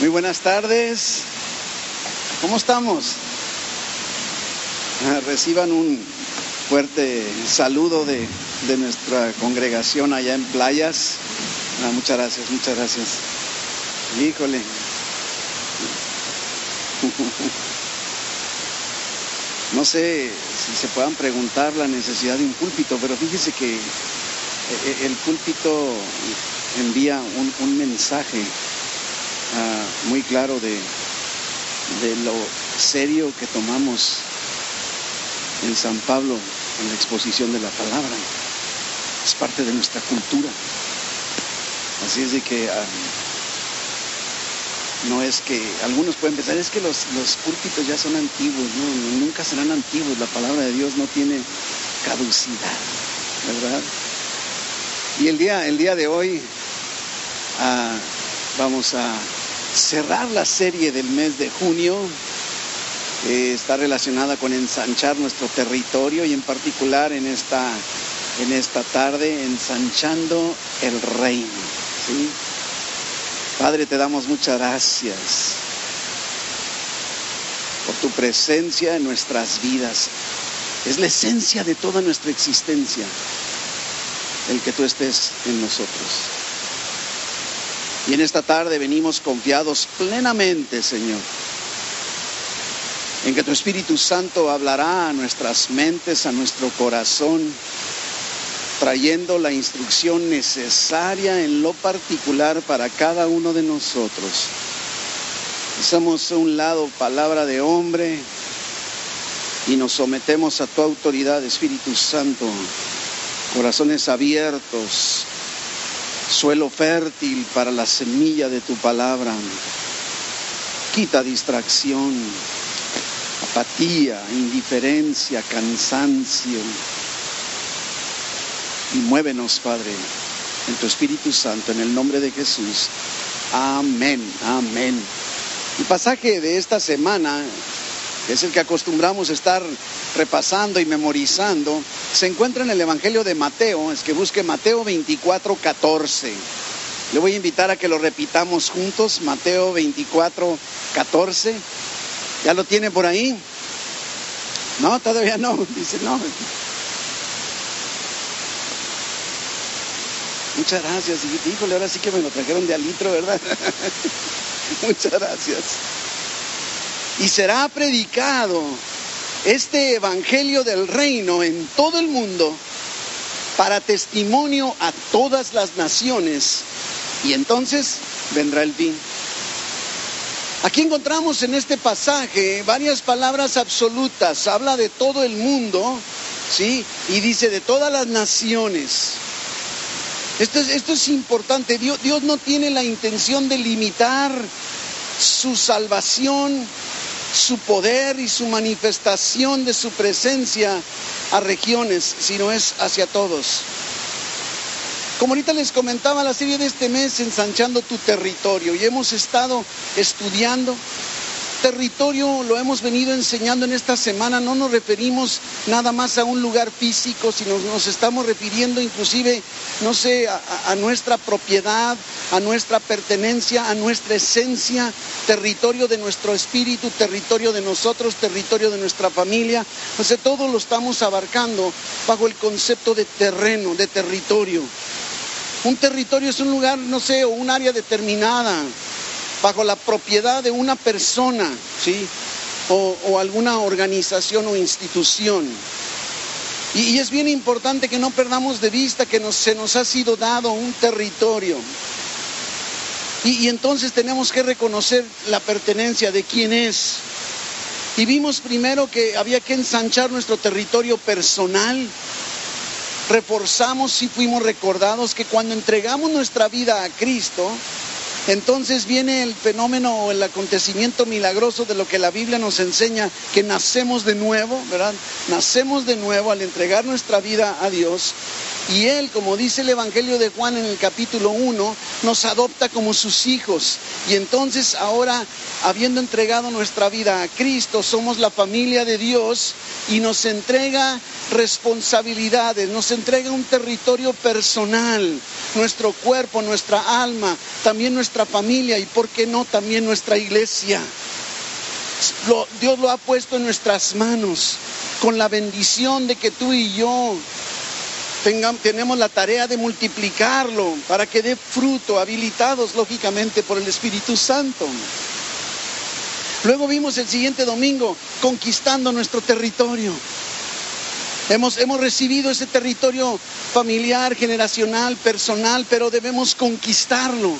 Muy buenas tardes. ¿Cómo estamos? Ah, Reciban un fuerte saludo de, de nuestra congregación allá en Playas. Ah, muchas gracias, muchas gracias. Híjole. No sé si se puedan preguntar la necesidad de un púlpito, pero fíjese que eh, el púlpito envía un, un mensaje muy claro de, de lo serio que tomamos en San Pablo en la exposición de la palabra. Es parte de nuestra cultura. Así es de que ah, no es que algunos pueden pensar, es que los, los púlpitos ya son antiguos, nunca serán antiguos, la palabra de Dios no tiene caducidad, ¿verdad? Y el día, el día de hoy ah, vamos a cerrar la serie del mes de junio. Está relacionada con ensanchar nuestro territorio y en particular en esta, en esta tarde ensanchando el reino. ¿sí? Padre, te damos muchas gracias por tu presencia en nuestras vidas. Es la esencia de toda nuestra existencia el que tú estés en nosotros. Y en esta tarde venimos confiados plenamente, Señor, en que tu Espíritu Santo hablará a nuestras mentes, a nuestro corazón, trayendo la instrucción necesaria en lo particular para cada uno de nosotros. Hacemos a un lado palabra de hombre y nos sometemos a tu autoridad, Espíritu Santo, corazones abiertos, suelo fértil para la semilla de tu palabra. Quita distracción, apatía, indiferencia, cansancio. Y muévenos, Padre, en tu Espíritu Santo, en el nombre de Jesús. Amén, amén. El pasaje de esta semana es el que acostumbramos estar repasando y memorizando, se encuentra en el Evangelio de Mateo, es que busque Mateo 24, 14. Le voy a invitar a que lo repitamos juntos, Mateo 24, 14. ¿Ya lo tiene por ahí? No, todavía no, dice no. Muchas gracias, híjole, ahora sí que me lo trajeron de alitro, ¿verdad? Muchas gracias y será predicado este Evangelio del Reino en todo el mundo para testimonio a todas las naciones y entonces vendrá el fin. Aquí encontramos en este pasaje varias palabras absolutas. Habla de todo el mundo, ¿sí? Y dice de todas las naciones. Esto es, esto es importante. Dios, Dios no tiene la intención de limitar su salvación su poder y su manifestación de su presencia a regiones, sino es hacia todos. Como ahorita les comentaba, la serie de este mes, ensanchando tu territorio, y hemos estado estudiando territorio lo hemos venido enseñando en esta semana, no nos referimos nada más a un lugar físico, sino nos estamos refiriendo inclusive, no sé, a, nuestra propiedad, a nuestra pertenencia, a nuestra esencia, territorio de nuestro espíritu, territorio de nosotros, territorio de nuestra familia. O sea, todo lo estamos abarcando bajo el concepto de terreno, de territorio. Un territorio es un lugar, no sé, o un área determinada, bajo la propiedad de una persona, ¿sí? O, alguna organización o institución. Y, y, es bien importante que no perdamos de vista que nos, se nos ha sido dado un territorio. Y, y entonces tenemos que reconocer la pertenencia de quién es. Y vimos primero que había que ensanchar nuestro territorio personal. Reforzamos y fuimos recordados que cuando entregamos nuestra vida a Cristo, entonces viene el fenómeno o el acontecimiento milagroso de lo que la Biblia nos enseña, que nacemos de nuevo, ¿verdad? Nacemos de nuevo al entregar nuestra vida a Dios. Y Él, como dice el Evangelio de Juan en el capítulo 1, nos adopta como sus hijos. Y entonces ahora, habiendo entregado nuestra vida a Cristo, somos la familia de Dios y nos entrega responsabilidades, nos entrega un territorio personal, nuestro cuerpo, nuestra alma, también nuestra familia y por qué no también nuestra iglesia. Dios lo ha puesto en nuestras manos con la bendición de que tú y yo tenemos la tarea de multiplicarlo para que dé fruto, habilitados lógicamente por el Espíritu Santo. Luego vimos el siguiente domingo conquistando nuestro territorio. Hemos, hemos, recibido ese territorio familiar, generacional, personal, pero debemos conquistarlo.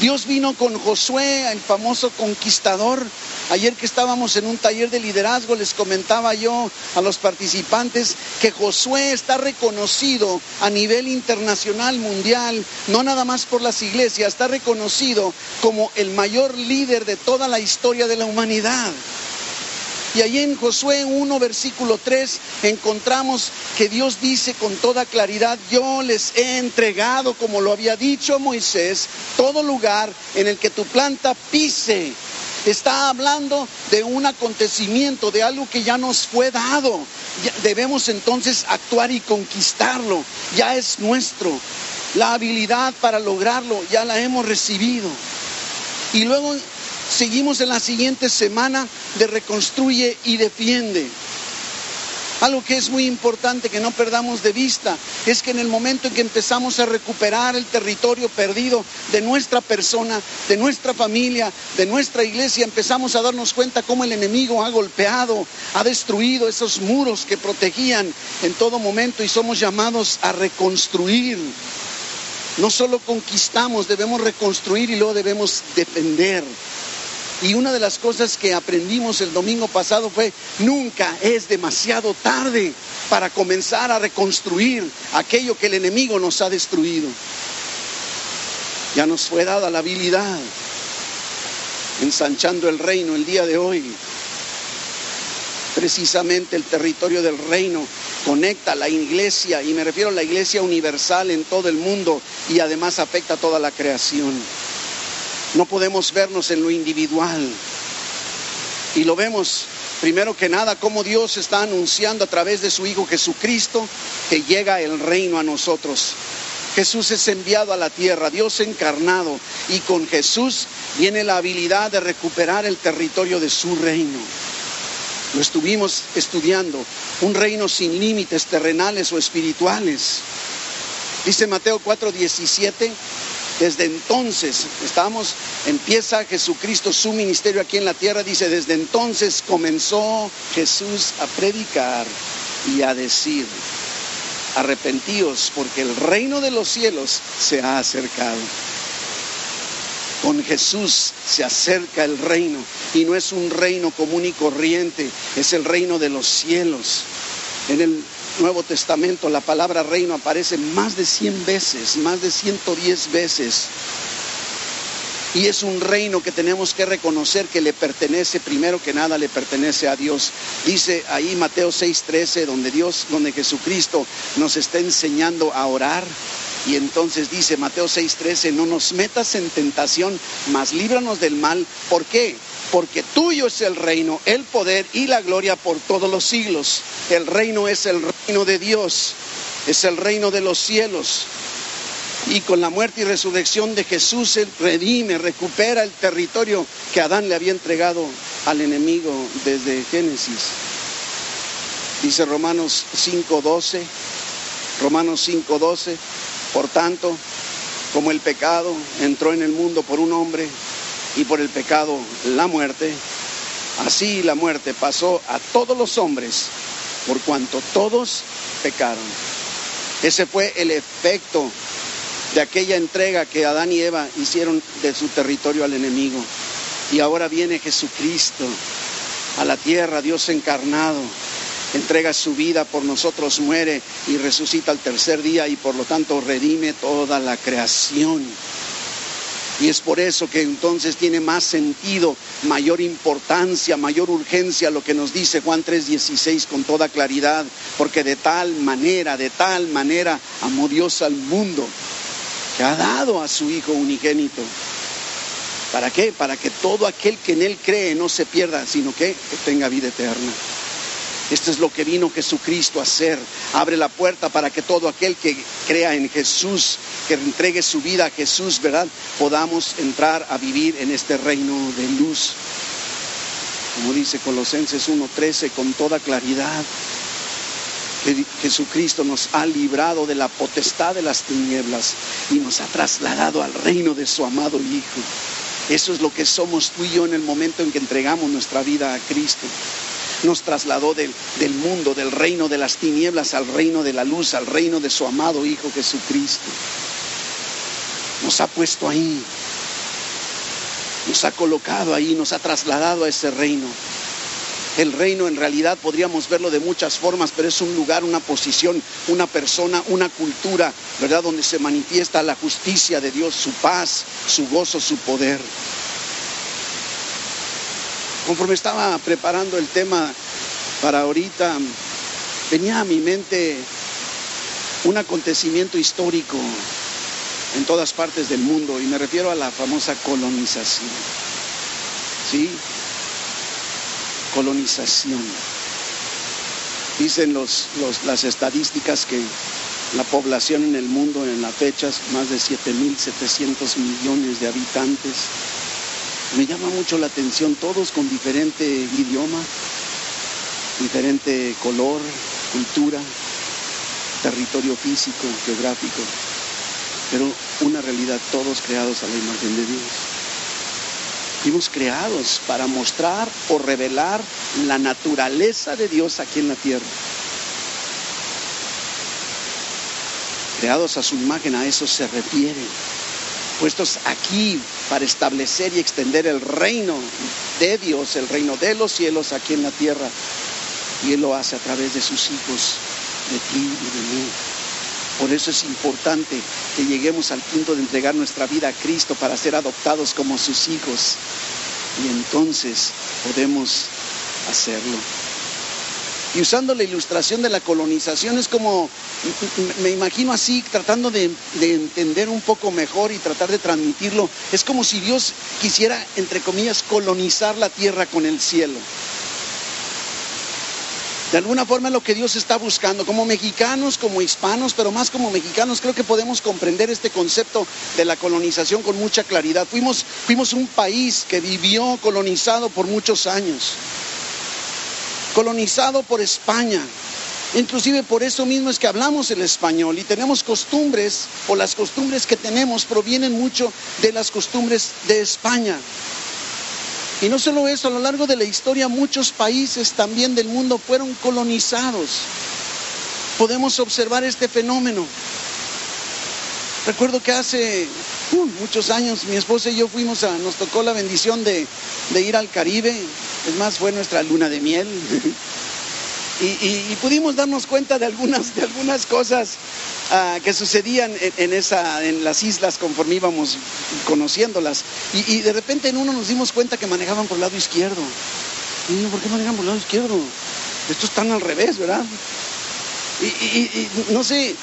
Dios vino con Josué, el famoso conquistador. Ayer que estábamos en un taller de liderazgo, les comentaba yo a los participantes que Josué está reconocido a nivel internacional, mundial, no nada más por las iglesias, está reconocido como el mayor líder de toda la historia de la humanidad. Y allí en Josué 1, versículo 3, encontramos que Dios dice con toda claridad, yo les he entregado, como lo había dicho Moisés, todo lugar en el que tu planta pise. Está hablando de un acontecimiento, de algo que ya nos fue dado. debemos entonces actuar y conquistarlo. Ya es nuestro. La habilidad para lograrlo ya la hemos recibido. Y luego Seguimos en la siguiente semana de reconstruye y defiende. Algo que es muy importante que no perdamos de vista es que en el momento en que empezamos a recuperar el territorio perdido de nuestra persona, de nuestra familia, de nuestra iglesia, empezamos a darnos cuenta cómo el enemigo ha golpeado, ha destruido esos muros que protegían en todo momento y somos llamados a reconstruir. No solo conquistamos, debemos reconstruir y luego debemos defender. Y una de las cosas que aprendimos el domingo pasado fue, nunca es demasiado tarde para comenzar a reconstruir aquello que el enemigo nos ha destruido. Ya nos fue dada la habilidad, ensanchando el reino el día de hoy. Precisamente el territorio del reino conecta la iglesia, y me refiero a la iglesia universal en todo el mundo, y además afecta a toda la creación. No podemos vernos en lo individual. Y lo vemos primero que nada como Dios está anunciando a través de su Hijo Jesucristo que llega el reino a nosotros. Jesús es enviado a la tierra, Dios encarnado, y con Jesús viene la habilidad de recuperar el territorio de su reino. Lo estuvimos estudiando, un reino sin límites terrenales o espirituales. Dice Mateo 4:17, desde entonces, estamos, empieza Jesucristo su ministerio aquí en la tierra, dice, desde entonces comenzó Jesús a predicar y a decir, arrepentíos porque el reino de los cielos se ha acercado. Con Jesús se acerca el reino y no es un reino común y corriente, es el reino de los cielos. En el Nuevo Testamento la palabra reino aparece más de 100 veces, más de 110 veces. Y es un reino que tenemos que reconocer que le pertenece, primero que nada le pertenece a Dios. Dice ahí Mateo 6:13, donde Dios, donde Jesucristo nos está enseñando a orar. Y entonces dice Mateo 6:13, no nos metas en tentación, mas líbranos del mal. ¿Por qué? porque tuyo es el reino, el poder y la gloria por todos los siglos. El reino es el reino de Dios, es el reino de los cielos. Y con la muerte y resurrección de Jesús, Él redime, recupera el territorio que Adán le había entregado al enemigo desde Génesis. Dice Romanos 5.12, Romanos 5.12, por tanto, como el pecado entró en el mundo por un hombre, y por el pecado la muerte, así la muerte pasó a todos los hombres por cuanto todos pecaron. Ese fue el efecto de aquella entrega que Adán y Eva hicieron de su territorio al enemigo. Y ahora viene Jesucristo a la tierra, Dios encarnado, entrega su vida por nosotros, muere y resucita al tercer día y por lo tanto redime toda la creación. Y es por eso que entonces tiene más sentido, mayor importancia, mayor urgencia lo que nos dice Juan 3:16 con toda claridad, porque de tal manera, de tal manera amó Dios al mundo, que ha dado a su Hijo unigénito. ¿Para qué? Para que todo aquel que en Él cree no se pierda, sino que, tenga vida eterna. Esto es lo que vino Jesucristo a hacer. Abre la puerta para que todo aquel que crea en Jesús, que entregue su vida a Jesús, ¿verdad? Podamos entrar a vivir en este reino de luz. Como dice Colosenses 1.13 con toda claridad. Jesucristo nos ha librado de la potestad de las tinieblas y nos ha trasladado al reino de su amado Hijo. Eso es lo que somos tú y yo en el momento en que entregamos nuestra vida a Cristo nos trasladó del, mundo, del reino de las tinieblas al reino de la luz, al reino de su amado Hijo Jesucristo. Nos ha puesto ahí, nos ha colocado ahí, nos ha trasladado a ese reino. El reino en realidad podríamos verlo de muchas formas, pero es un lugar, una posición, una persona, una cultura, ¿verdad? Donde se manifiesta la justicia de Dios, su paz, su gozo, su poder. Conforme estaba preparando el tema para ahorita, venía a mi mente un acontecimiento histórico en todas partes del mundo y me refiero a la famosa colonización. ¿Sí? Colonización. Dicen las estadísticas que la población en el mundo en la fecha más de 7.700 millones de habitantes me llama mucho la atención, todos con diferente idioma, diferente color, cultura, territorio físico, geográfico, pero una realidad, todos creados a la imagen de Dios. Fuimos creados para mostrar o revelar la naturaleza de Dios aquí en la tierra. Creados a su imagen, a eso se refiere puestos aquí para establecer y extender el reino de Dios, el reino de los cielos aquí en la tierra. Y Él lo hace a través de sus hijos, de ti y de mí. Por eso es importante que lleguemos al punto de entregar nuestra vida a Cristo para ser adoptados como sus hijos. Y entonces podemos hacerlo. Y usando la ilustración de la colonización es como, me imagino así, tratando de, entender un poco mejor y tratar de transmitirlo, es como si Dios quisiera, entre comillas, colonizar la tierra con el cielo. De alguna forma es lo que Dios está buscando, como mexicanos, como hispanos, pero más como mexicanos, creo que podemos comprender este concepto de la colonización con mucha claridad. Fuimos, fuimos un país que vivió colonizado por muchos años colonizado por España. Inclusive por eso mismo es que hablamos el español y tenemos costumbres, o las costumbres que tenemos provienen mucho de las costumbres de España. Y no solo eso, a lo largo de la historia muchos países también del mundo fueron colonizados. Podemos observar este fenómeno. Recuerdo que hace muchos años mi esposa y yo fuimos a, nos tocó la bendición de, ir al Caribe, es más, fue nuestra luna de miel. y, pudimos darnos cuenta de algunas, de algunas cosas ah, que sucedían en, esa, en las islas conforme íbamos conociéndolas. Y, de repente en uno nos dimos cuenta que manejaban por el lado izquierdo. Y ¿por qué manejan por el lado izquierdo? Estos están al revés, ¿verdad? y no sé,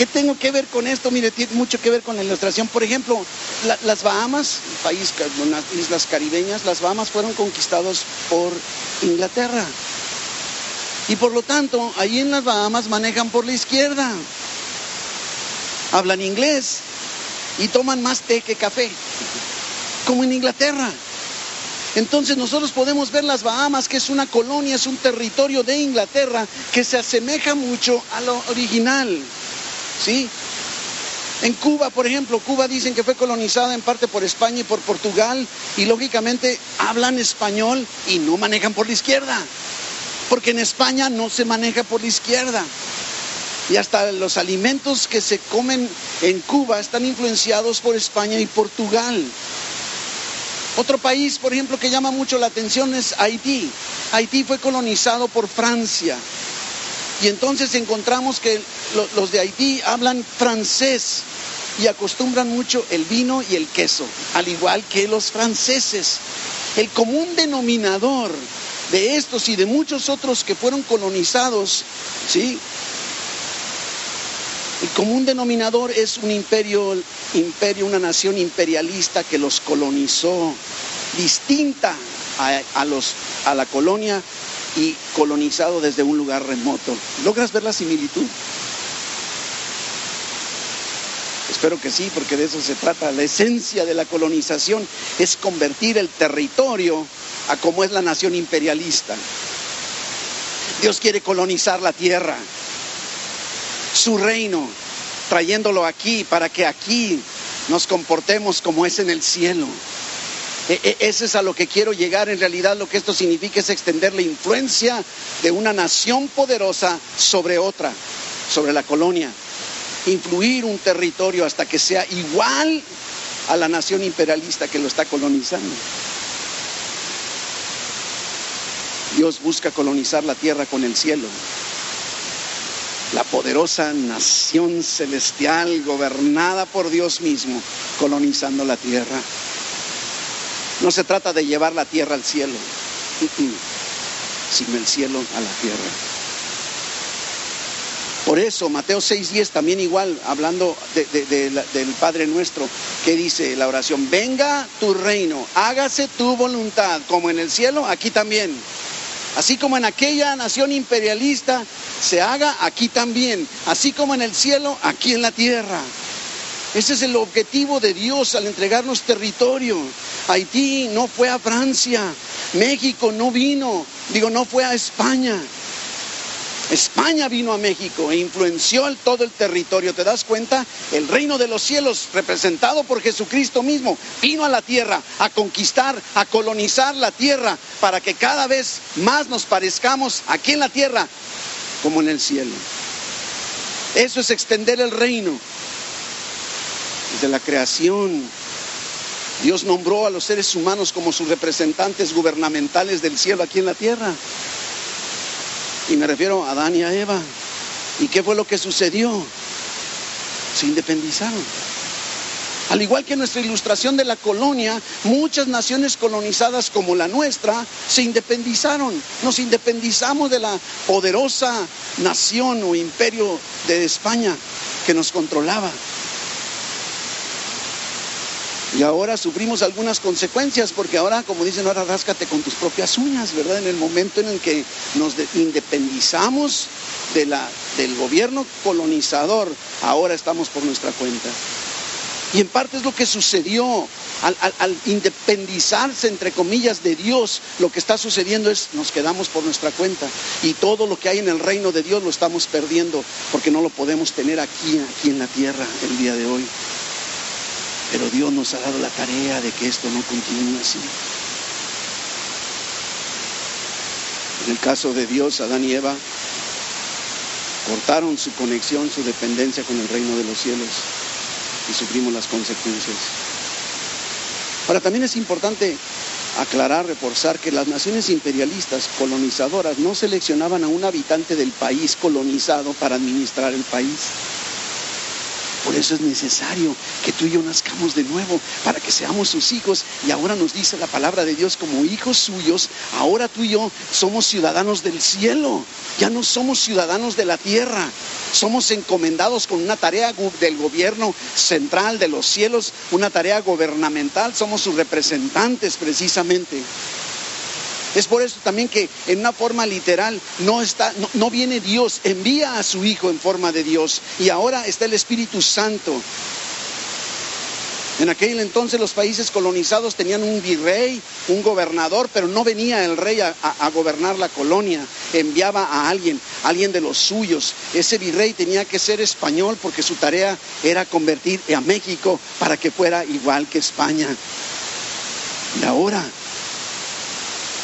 ¿Qué tengo que ver con esto? Mire, tiene mucho que ver con la ilustración. Por ejemplo, las Bahamas, país, unas islas caribeñas, las Bahamas fueron conquistados por Inglaterra. Y por lo tanto, ahí en las Bahamas manejan por la izquierda. Hablan inglés y toman más té que café, como en Inglaterra. Entonces nosotros podemos ver las Bahamas, que es una colonia, es un territorio de Inglaterra que se asemeja mucho a lo original. ¿Sí? En Cuba, por ejemplo, Cuba dicen que fue colonizada en parte por España y por Portugal y lógicamente hablan español y no manejan por la izquierda, porque en España no se maneja por la izquierda. Y hasta los alimentos que se comen en Cuba están influenciados por España y Portugal. Otro país, por ejemplo, que llama mucho la atención es Haití. Haití fue colonizado por Francia. Y entonces encontramos que los de Haití hablan francés y acostumbran mucho el vino y el queso, al igual que los franceses. El común denominador de estos y de muchos otros que fueron colonizados, ¿sí? El común denominador es un imperio, imperio, una nación imperialista que los colonizó, distinta a, a la colonia y colonizado desde un lugar remoto. ¿Logras ver la similitud? Espero que sí, porque de eso se trata. La esencia de la colonización es convertir el territorio a como es la nación imperialista. Dios quiere colonizar la tierra, su reino, trayéndolo aquí para que aquí nos comportemos como es en el cielo. E, e, ese es a lo que quiero llegar. En realidad lo que esto significa es extender la influencia de una nación poderosa sobre otra, sobre la colonia. Influir un territorio hasta que sea igual a la nación imperialista que lo está colonizando. Dios busca colonizar la tierra con el cielo. La poderosa nación celestial gobernada por Dios mismo, colonizando la tierra. No se trata de llevar la tierra al cielo, sino el cielo a la tierra. Por eso Mateo 6:10 también igual, hablando del Padre nuestro, que dice la oración, venga tu reino, hágase tu voluntad, como en el cielo, aquí también. Así como en aquella nación imperialista se haga aquí también, así como en el cielo, aquí en la tierra. Ese es el objetivo de Dios al entregarnos territorio. Haití no fue a Francia, México no vino, digo, no fue a España. España vino a México e influenció todo el territorio. ¿Te das cuenta? El reino de los cielos, representado por Jesucristo mismo, vino a la tierra a conquistar, a colonizar la tierra, para que cada vez más nos parezcamos aquí en la tierra como en el cielo. Eso es extender el reino. Desde la creación, Dios nombró a los seres humanos como sus representantes gubernamentales del cielo aquí en la tierra. Y me refiero a Adán y a Eva. ¿Y qué fue lo que sucedió? Se independizaron. Al igual que nuestra ilustración de la colonia, muchas naciones colonizadas como la nuestra se independizaron. Nos independizamos de la poderosa nación o imperio de España que nos controlaba. Y ahora sufrimos algunas consecuencias, porque ahora, como dicen, ahora ráscate con tus propias uñas, ¿verdad? En el momento en el que nos independizamos del gobierno colonizador, ahora estamos por nuestra cuenta. Y en parte es lo que sucedió al, al, independizarse, entre comillas, de Dios. Lo que está sucediendo es nos quedamos por nuestra cuenta. Y todo lo que hay en el reino de Dios lo estamos perdiendo porque no lo podemos tener aquí, aquí en la tierra el día de hoy. Pero Dios nos ha dado la tarea de que esto no continúe así. En el caso de Dios, Adán y Eva cortaron su conexión, su dependencia con el reino de los cielos y sufrimos las consecuencias. Ahora también es importante aclarar, reforzar que las naciones imperialistas colonizadoras no seleccionaban a un habitante del país colonizado para administrar el país. Por eso es necesario que tú y yo nazcamos de nuevo, para que seamos sus hijos. Y ahora nos dice la palabra de Dios como hijos suyos, ahora tú y yo somos ciudadanos del cielo, ya no somos ciudadanos de la tierra. Somos encomendados con una tarea del gobierno central de los cielos, una tarea gubernamental, somos sus representantes precisamente. Es por eso también que en una forma literal no está, no, viene Dios, envía a su Hijo en forma de Dios. Y ahora está el Espíritu Santo. En aquel entonces los países colonizados tenían un virrey, un gobernador, pero no venía el rey a, a, gobernar la colonia, enviaba a alguien, alguien de los suyos. Ese virrey tenía que ser español porque su tarea era convertir a México para que fuera igual que España. Y ahora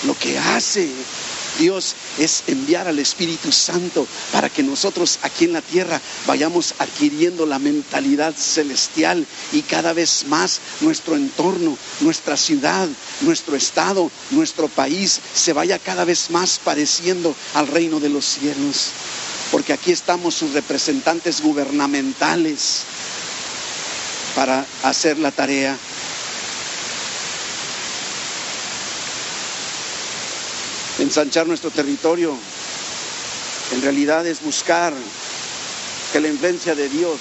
lo que hace Dios es enviar al Espíritu Santo para que nosotros aquí en la tierra vayamos adquiriendo la mentalidad celestial y cada vez más nuestro entorno, nuestra ciudad, nuestro estado, nuestro país se vaya cada vez más pareciendo al reino de los cielos. Porque aquí estamos sus representantes gubernamentales para hacer la tarea ensanchar nuestro territorio, en realidad es buscar que la influencia de Dios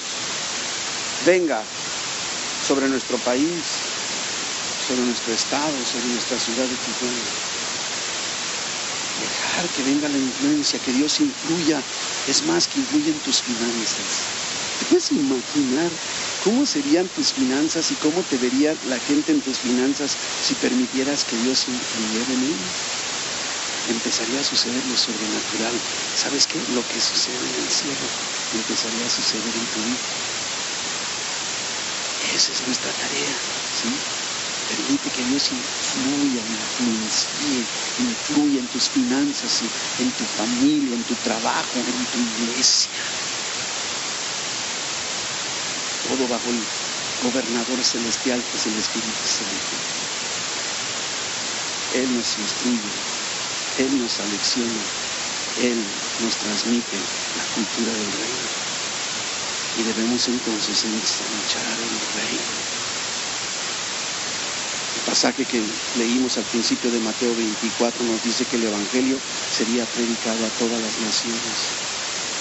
venga sobre nuestro país, sobre nuestro estado, sobre nuestra ciudad de Tijuana. Dejar que venga la influencia, que Dios influya, es más que influye en tus finanzas. ¿Te puedes imaginar cómo serían tus finanzas y cómo te vería la gente en tus finanzas si permitieras que Dios influyera en ellas? Empezaría a suceder lo sobrenatural. ¿Sabes qué? Lo que sucede en el cielo empezaría a suceder en tu vida. Esa es nuestra tarea, ¿sí? Permite que Dios influya, influencie, influya en tus finanzas, en tu familia, en tu trabajo, en tu iglesia. Todo bajo el gobernador celestial que es el Espíritu Santo. Él nos instruye, Él nos alecciona, Él nos transmite la cultura del reino. Y debemos entonces ensanchar el reino pasaje que leímos al principio de Mateo 24 nos dice que el Evangelio sería predicado a todas las naciones.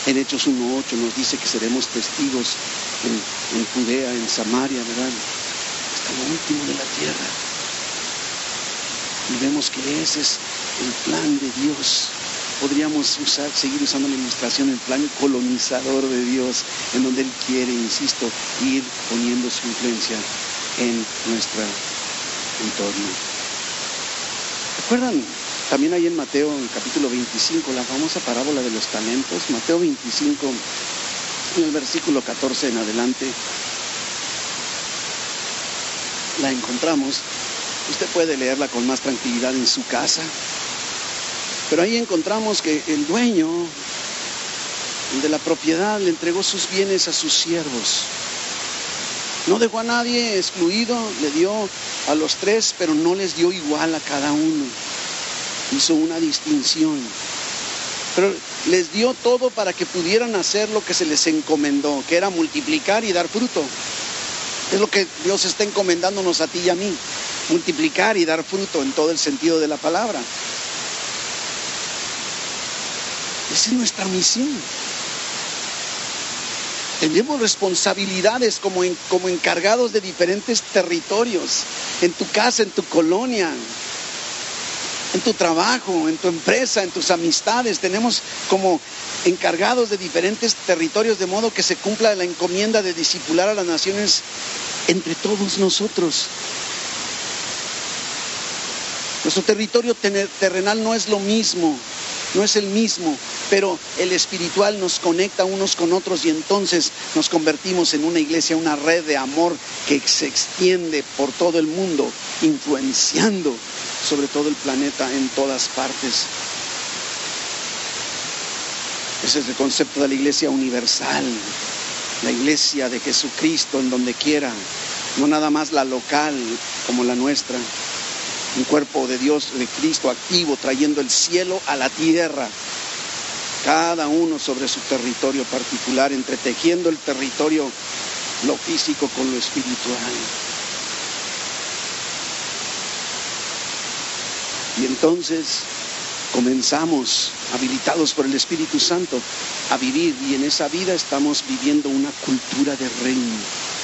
En Hechos 1.8 nos dice que seremos testigos en, Judea, en Samaria, ¿verdad? Hasta lo último de la tierra. Y vemos que ese es el plan de Dios. Podríamos usar, seguir usando la ilustración, el plan colonizador de Dios, en donde Él quiere, insisto, ir poniendo su influencia en nuestra entorno. ¿Recuerdan también ahí en Mateo, en el capítulo 25, la famosa parábola de los talentos? Mateo 25, en el versículo 14 en adelante, la encontramos. Usted puede leerla con más tranquilidad en su casa. Pero ahí encontramos que el dueño de la propiedad le entregó sus bienes a sus siervos. No dejó a nadie excluido, le dio a los tres, pero no les dio igual a cada uno. Hizo una distinción. Pero les dio todo para que pudieran hacer lo que se les encomendó, que era multiplicar y dar fruto. Es lo que Dios está encomendándonos a ti y a mí, multiplicar y dar fruto en todo el sentido de la palabra. Esa es nuestra misión. Tenemos responsabilidades como, como encargados de diferentes territorios, en tu casa, en tu colonia, en tu trabajo, en tu empresa, en tus amistades. Tenemos como encargados de diferentes territorios de modo que se cumpla la encomienda de discipular a las naciones entre todos nosotros. Nuestro territorio terrenal no es lo mismo no es el mismo, pero el espiritual nos conecta unos con otros y entonces nos convertimos en una iglesia, una red de amor que se extiende por todo el mundo, influenciando sobre todo el planeta en todas partes. Ese es el concepto de la iglesia universal, la iglesia de Jesucristo en donde quiera, no nada más la local como la nuestra un cuerpo de Dios, de Cristo activo, trayendo el cielo a la tierra, cada uno sobre su territorio particular, entretejiendo el territorio, lo físico con lo espiritual. Y entonces comenzamos, habilitados por el Espíritu Santo, a vivir. Y en esa vida estamos viviendo una cultura de reino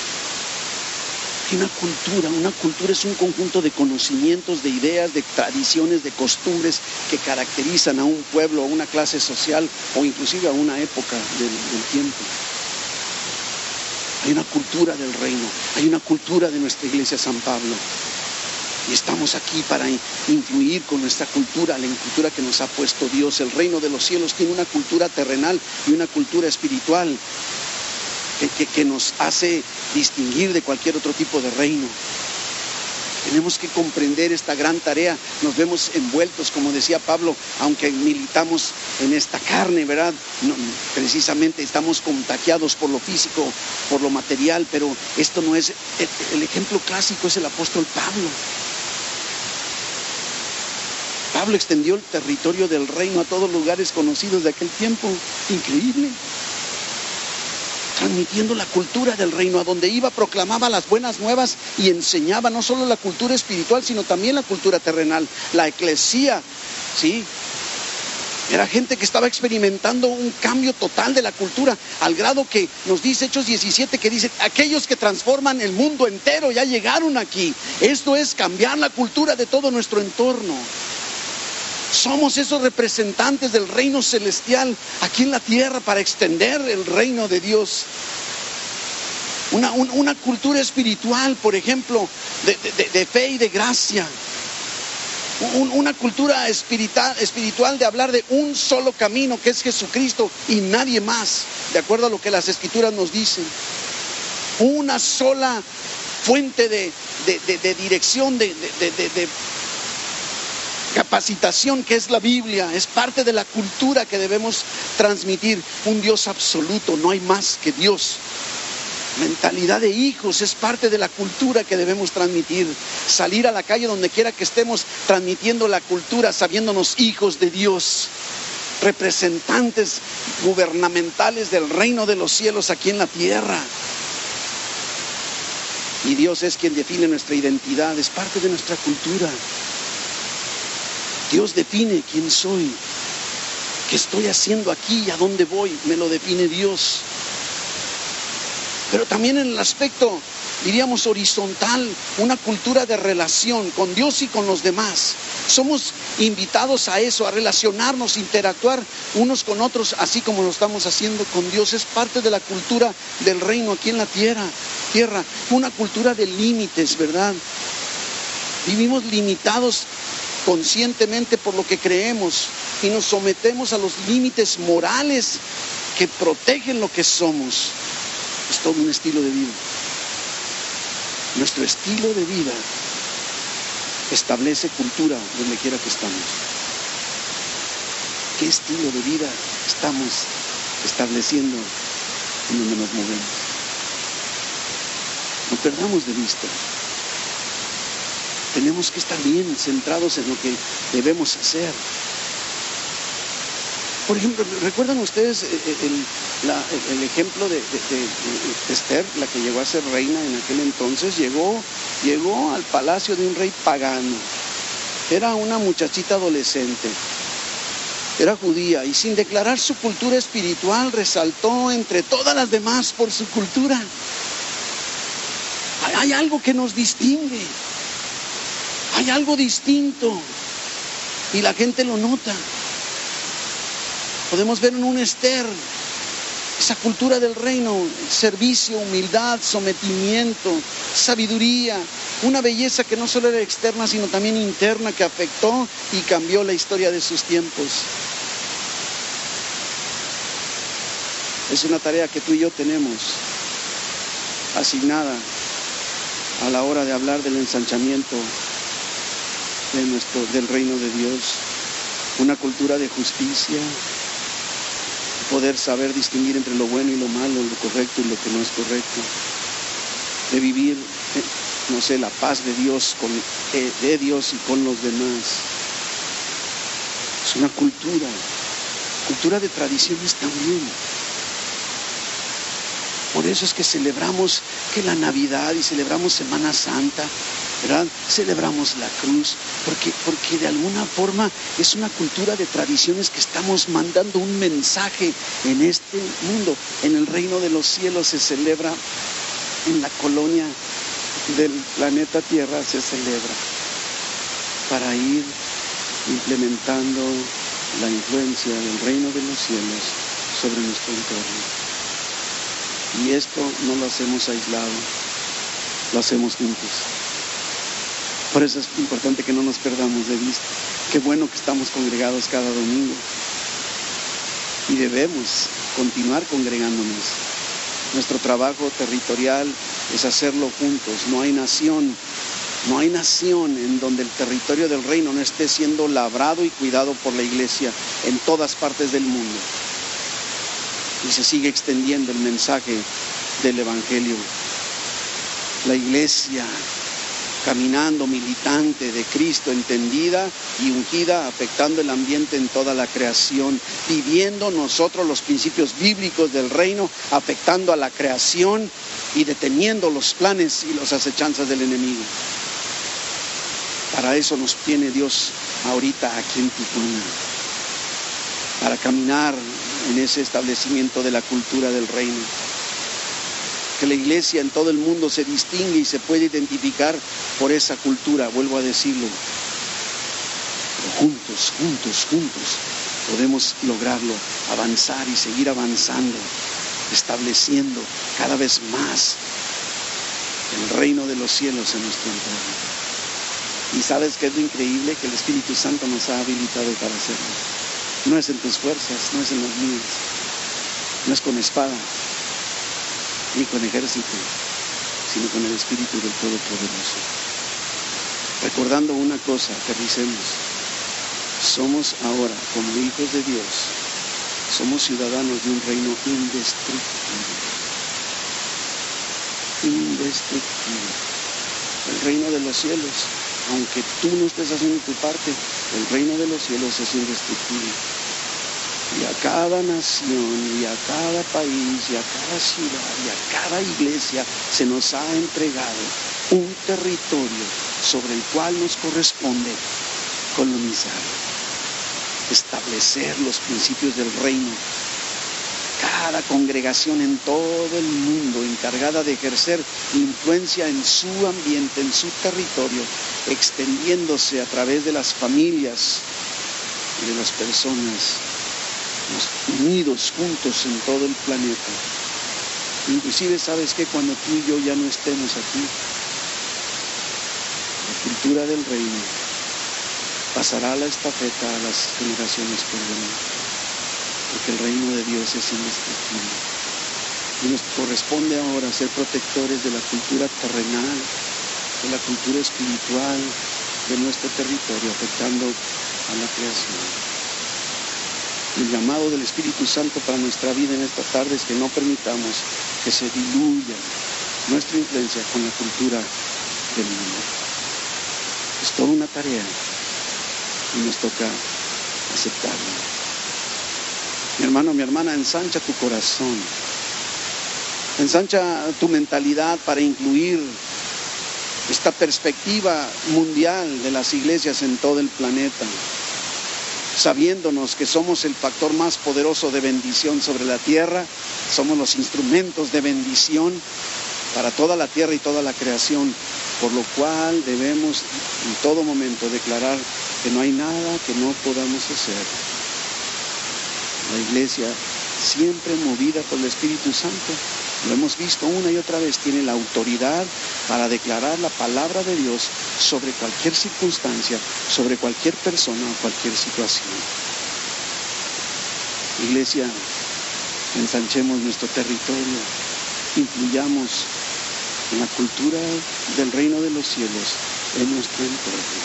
una cultura, una cultura es un conjunto de conocimientos, de ideas, de tradiciones, de costumbres que caracterizan a un pueblo, a una clase social o inclusive a una época del, del tiempo. Hay una cultura del reino, hay una cultura de nuestra iglesia San Pablo. Y estamos aquí para influir con nuestra cultura, la cultura que nos ha puesto Dios. El reino de los cielos tiene una cultura terrenal y una cultura espiritual que, nos hace distinguir de cualquier otro tipo de reino. Tenemos que comprender esta gran tarea. Nos vemos envueltos, como decía Pablo, aunque militamos en esta carne, ¿verdad? precisamente estamos contagiados por lo físico, por lo material, pero esto no es, el, ejemplo clásico es el apóstol Pablo. Pablo extendió el territorio del reino a todos lugares conocidos de aquel tiempo. Increíble transmitiendo la cultura del reino. A donde iba proclamaba las buenas nuevas y enseñaba no solo la cultura espiritual, sino también la cultura terrenal. La eclesía, ¿sí? Era gente que estaba experimentando un cambio total de la cultura, al grado que nos dice Hechos 17 que dice, aquellos que transforman el mundo entero ya llegaron aquí. Esto es cambiar la cultura de todo nuestro entorno. Somos esos representantes del reino celestial aquí en la tierra para extender el reino de Dios. Una, una cultura espiritual, por ejemplo, de, de fe y de gracia una cultura espiritual, espiritual de hablar de un solo camino que es Jesucristo y nadie más, de acuerdo a lo que las escrituras nos dicen. Una sola fuente de, dirección, de, de capacitación que es la Biblia, es parte de la cultura que debemos transmitir. Un Dios absoluto, no hay más que Dios mentalidad de hijos, es parte de la cultura que debemos transmitir. Salir a la calle donde quiera que estemos transmitiendo la cultura, sabiéndonos hijos de Dios, representantes gubernamentales del reino de los cielos aquí en la tierra. Y Dios es quien define nuestra identidad, es parte de nuestra cultura. Dios define quién soy, qué estoy haciendo aquí y a dónde voy, me lo define Dios pero también en el aspecto, diríamos, horizontal, una cultura de relación con Dios y con los demás. Somos invitados a eso, a relacionarnos, interactuar unos con otros, así como lo estamos haciendo con Dios. Es parte de la cultura del reino aquí en la tierra, tierra, una cultura de límites, ¿verdad? Vivimos limitados conscientemente por lo que creemos y nos sometemos a los límites morales que protegen lo que somos es todo un estilo de vida. Nuestro estilo de vida establece cultura donde quiera que estamos. ¿Qué estilo de vida estamos estableciendo en donde nos movemos? No perdamos de vista. Tenemos que estar bien centrados en lo que debemos hacer. Por ejemplo, ¿recuerdan ustedes eh, eh, el, ejemplo de, Esther, la que llegó a ser reina en aquel entonces? Llegó, llegó al palacio de un rey pagano. Era una muchachita adolescente. Era judía y sin declarar su cultura espiritual resaltó entre todas las demás por su cultura. Hay algo que nos distingue. Hay algo distinto. Y la gente lo nota. Podemos ver en un Esther esa cultura del reino, servicio, humildad, sometimiento, sabiduría, una belleza que no solo era externa, sino también interna, que afectó y cambió la historia de sus tiempos. Es una tarea que tú y yo tenemos asignada a la hora de hablar del ensanchamiento del reino de Dios, una cultura de justicia, poder saber distinguir entre lo bueno y lo malo, lo correcto y lo que no es correcto, de vivir, eh, no sé, la paz de Dios, con, eh, de Dios y con los demás. Es una cultura, cultura de tradiciones también. Por eso es que celebramos que la Navidad y celebramos Semana Santa ¿verdad? Celebramos la cruz, porque, porque de alguna forma es una cultura de tradiciones que estamos mandando un mensaje en este mundo. En el reino de los cielos se celebra, en la colonia del planeta Tierra se celebra, para ir implementando la influencia del reino de los cielos sobre nuestro entorno. Y esto no lo hacemos aislado, lo hacemos juntos. Por eso es importante que no nos perdamos de vista. Qué bueno que estamos congregados cada domingo. Y debemos continuar congregándonos. Nuestro trabajo territorial es hacerlo juntos. No hay nación, no hay nación en donde el territorio del reino no esté siendo labrado y cuidado por la iglesia en todas partes del mundo. Y se sigue extendiendo el mensaje del Evangelio. La iglesia caminando militante de Cristo, entendida y ungida, afectando el ambiente en toda la creación, viviendo nosotros los principios bíblicos del reino, afectando a la creación y deteniendo los planes y las acechanzas del enemigo. Para eso nos tiene Dios ahorita aquí en Tijuana. para caminar en ese establecimiento de la cultura del reino. Que la iglesia en todo el mundo se distingue y se puede identificar por esa cultura, vuelvo a decirlo. juntos, juntos, juntos podemos lograrlo, avanzar y seguir avanzando, estableciendo cada vez más el reino de los cielos en nuestro entorno. Y sabes que es lo increíble que el Espíritu Santo nos ha habilitado para hacerlo. No es en tus fuerzas, no es en las mías, no es con espada, ni con ejército, sino con el Espíritu del Todopoderoso. Recordando una cosa, aterricemos. Somos ahora, como hijos de Dios, somos ciudadanos de un reino indestructible. Indestructible. El reino de los cielos, aunque tú no estés haciendo tu parte, el reino de los cielos es indestructible. Y a cada nación, y a cada país, y a cada ciudad, y a cada iglesia se nos ha entregado un territorio sobre el cual nos corresponde colonizar, establecer los principios del reino. Cada congregación en todo el mundo encargada de ejercer influencia en su ambiente, en su territorio, extendiéndose a través de las familias y de las personas unidos juntos en todo el planeta. Inclusive sabes que cuando tú y yo ya no estemos aquí, la cultura del reino pasará la estafeta a las generaciones por venir, porque el reino de Dios es indestructible. Y nos corresponde ahora ser protectores de la cultura terrenal, de la cultura espiritual de nuestro territorio, afectando a la creación. El llamado del Espíritu Santo para nuestra vida en esta tarde es que no permitamos que se diluya nuestra influencia con la cultura del mundo. Es toda una tarea y nos toca aceptarla. Mi hermano, mi hermana, ensancha tu corazón. Ensancha tu mentalidad para incluir esta perspectiva mundial de las iglesias en todo el planeta sabiéndonos que somos el factor más poderoso de bendición sobre la tierra, somos los instrumentos de bendición para toda la tierra y toda la creación, por lo cual debemos en todo momento declarar que no hay nada que no podamos hacer. La iglesia, siempre movida por el Espíritu Santo, lo hemos visto una y otra vez, tiene la autoridad para declarar la palabra de Dios sobre cualquier circunstancia, sobre cualquier persona o cualquier situación. Iglesia, ensanchemos nuestro territorio, incluyamos en la cultura del reino de los cielos en nuestro entorno.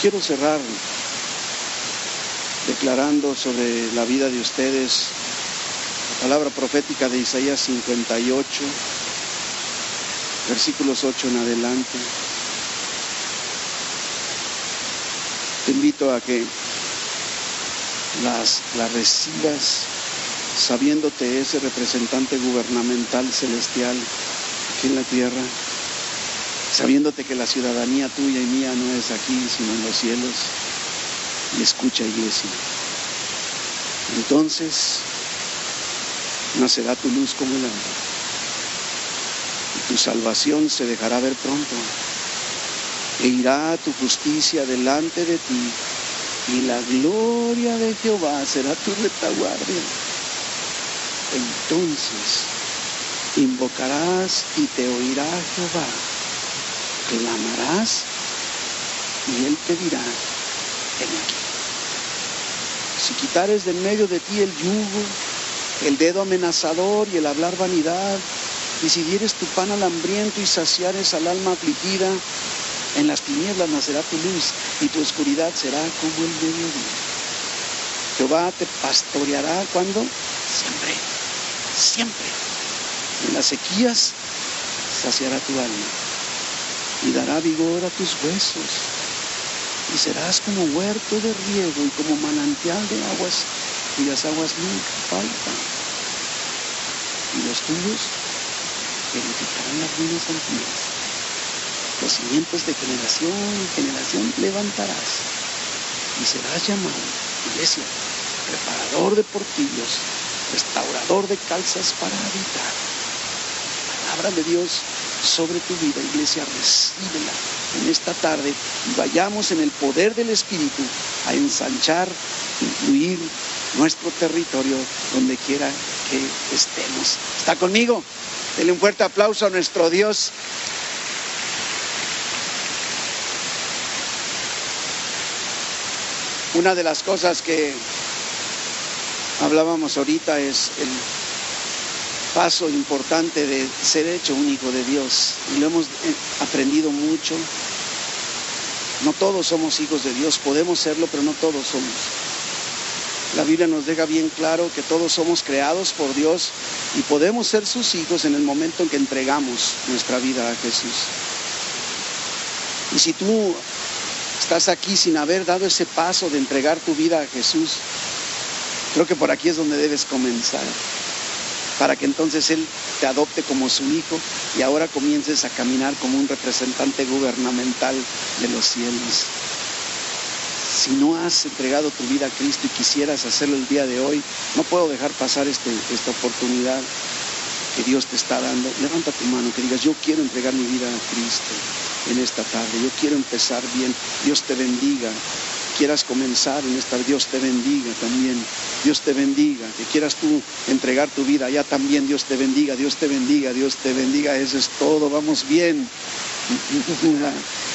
Quiero cerrar declarando sobre la vida de ustedes palabra profética de Isaías 58, versículos 8 en adelante. Te invito a que las, las recibas sabiéndote ese representante gubernamental celestial aquí en la tierra, sabiéndote que la ciudadanía tuya y mía no es aquí, sino en los cielos. Y escucha, iglesia. Entonces, nacerá tu luz como el alba. Tu salvación se dejará ver pronto. E irá tu justicia delante de ti, y la gloria de Jehová será tu retaguardia. Entonces invocarás y te oirá Jehová. Clamarás y él te dirá, en aquí. Si quitares de en medio de ti el yugo, el dedo amenazador y el hablar vanidad, y si dieres tu pan al hambriento y saciares al alma afligida, en las tinieblas nacerá tu luz y tu oscuridad será como el mediodía. Jehová te pastoreará cuando siempre, siempre. En las sequías saciará tu alma y dará vigor a tus huesos. Y serás como huerto de riego y como manantial de aguas cuyas aguas nunca faltan. Y los tuyos edificarán las ruinas antiguas. Los cimientos de generación en generación levantarás y serás llamado Iglesia, preparador de portillos, restaurador de calzas para habitar. Palabra de Dios sobre tu vida, iglesia, recíbela en esta tarde y vayamos en el poder del Espíritu a ensanchar, incluir nuestro territorio donde quiera que estemos. ¿Está conmigo? Denle un fuerte aplauso a nuestro Dios. Una de las cosas que hablábamos ahorita es el paso importante de ser hecho un hijo de Dios. Y lo hemos eh, aprendido mucho. No todos somos hijos de Dios, podemos serlo, pero no todos somos. La Biblia nos deja bien claro que todos somos creados por Dios y podemos ser sus hijos en el momento en que entregamos nuestra vida a Jesús. Y si tú estás aquí sin haber dado ese paso de entregar tu vida a Jesús, creo que por aquí es donde debes comenzar para que entonces Él te adopte como su hijo y ahora comiences a caminar como un representante gubernamental de los cielos. Si no has entregado tu vida a Cristo y quisieras hacerlo el día de hoy, no puedo dejar pasar este, esta oportunidad que Dios te está dando. Levanta tu mano, que digas, yo quiero entregar mi vida a Cristo en esta tarde, yo quiero empezar bien, Dios te bendiga quieras comenzar en esta, Dios te bendiga también. Dios te bendiga. Que quieras tú entregar tu vida allá también, Dios te bendiga, Dios te bendiga, Dios te bendiga. Eso es todo, vamos bien.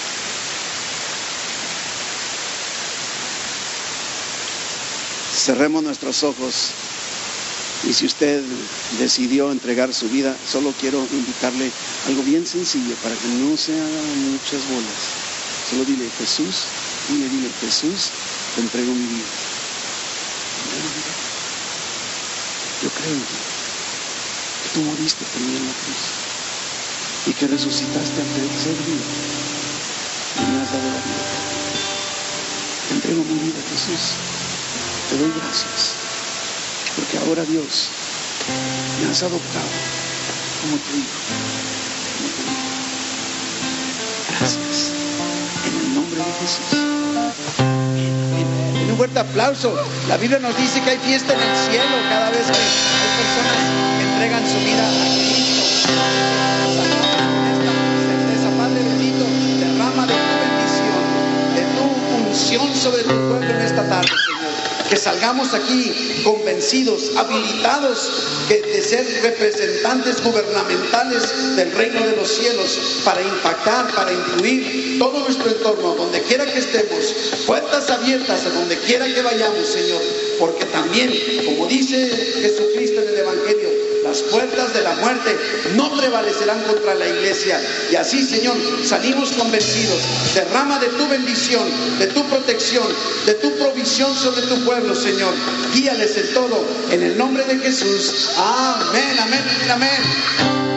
Cerremos nuestros ojos. Y si usted decidió entregar su vida, solo quiero invitarle algo bien sencillo para que no se hagan muchas bolas. Solo dile, Jesús, Dile, dile, Jesús, te entrego mi vida. Yo creo en ti, que tú moriste por mí en la cruz y que resucitaste al tercer día y me has dado la vida. Te entrego mi vida, Jesús. Te doy gracias, porque ahora Dios me has adoptado como tu hijo. Como tu hijo. Gracias. En el nombre de Jesús un fuerte aplauso. La Biblia nos dice que hay fiesta en el cielo cada vez que hay personas que entregan su vida a Cristo. Padre bendito, derrama de tu bendición, de tu unción sobre tu pueblo en esta tarde, Señor. Que salgamos aquí convencidos, habilitados de ser representantes gubernamentales del reino de los cielos para impactar, para influir todo nuestro entorno, donde quiera que estemos, puertas abiertas a donde quiera que vayamos, Señor, porque también, como dice Jesucristo en el Evangelio, las puertas de la muerte no prevalecerán contra la iglesia. Y así, Señor, salimos convencidos. Derrama de tu bendición, de tu protección, de tu provisión sobre tu pueblo, Señor. Guíales en todo, en el nombre de Jesús. Amén, amén, amén.